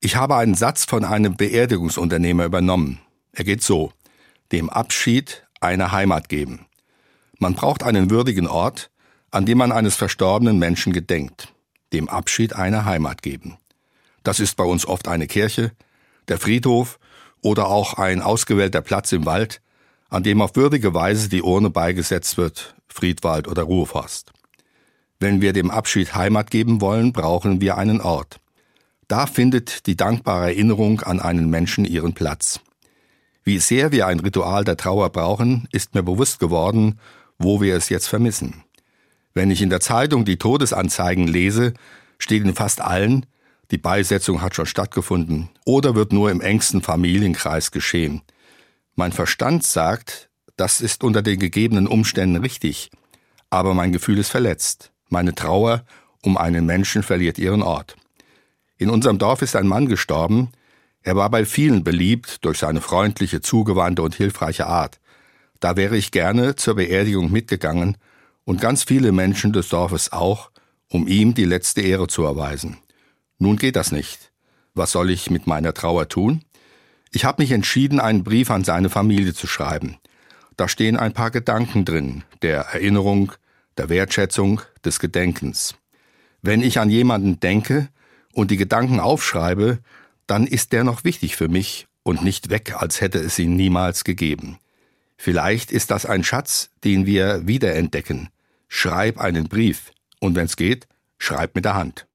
Ich habe einen Satz von einem Beerdigungsunternehmer übernommen. Er geht so. Dem Abschied eine Heimat geben. Man braucht einen würdigen Ort, an dem man eines verstorbenen Menschen gedenkt. Dem Abschied eine Heimat geben. Das ist bei uns oft eine Kirche, der Friedhof oder auch ein ausgewählter Platz im Wald, an dem auf würdige Weise die Urne beigesetzt wird, Friedwald oder Ruheforst. Wenn wir dem Abschied Heimat geben wollen, brauchen wir einen Ort. Da findet die dankbare Erinnerung an einen Menschen ihren Platz. Wie sehr wir ein Ritual der Trauer brauchen, ist mir bewusst geworden, wo wir es jetzt vermissen. Wenn ich in der Zeitung die Todesanzeigen lese, steht in fast allen, die Beisetzung hat schon stattgefunden oder wird nur im engsten Familienkreis geschehen. Mein Verstand sagt, das ist unter den gegebenen Umständen richtig, aber mein Gefühl ist verletzt. Meine Trauer um einen Menschen verliert ihren Ort. In unserem Dorf ist ein Mann gestorben. Er war bei vielen beliebt durch seine freundliche, zugewandte und hilfreiche Art. Da wäre ich gerne zur Beerdigung mitgegangen und ganz viele Menschen des Dorfes auch, um ihm die letzte Ehre zu erweisen. Nun geht das nicht. Was soll ich mit meiner Trauer tun? Ich habe mich entschieden, einen Brief an seine Familie zu schreiben. Da stehen ein paar Gedanken drin, der Erinnerung, der Wertschätzung, des Gedenkens. Wenn ich an jemanden denke, und die Gedanken aufschreibe, dann ist der noch wichtig für mich und nicht weg, als hätte es ihn niemals gegeben. Vielleicht ist das ein Schatz, den wir wiederentdecken. Schreib einen Brief und wenn's geht, schreib mit der Hand.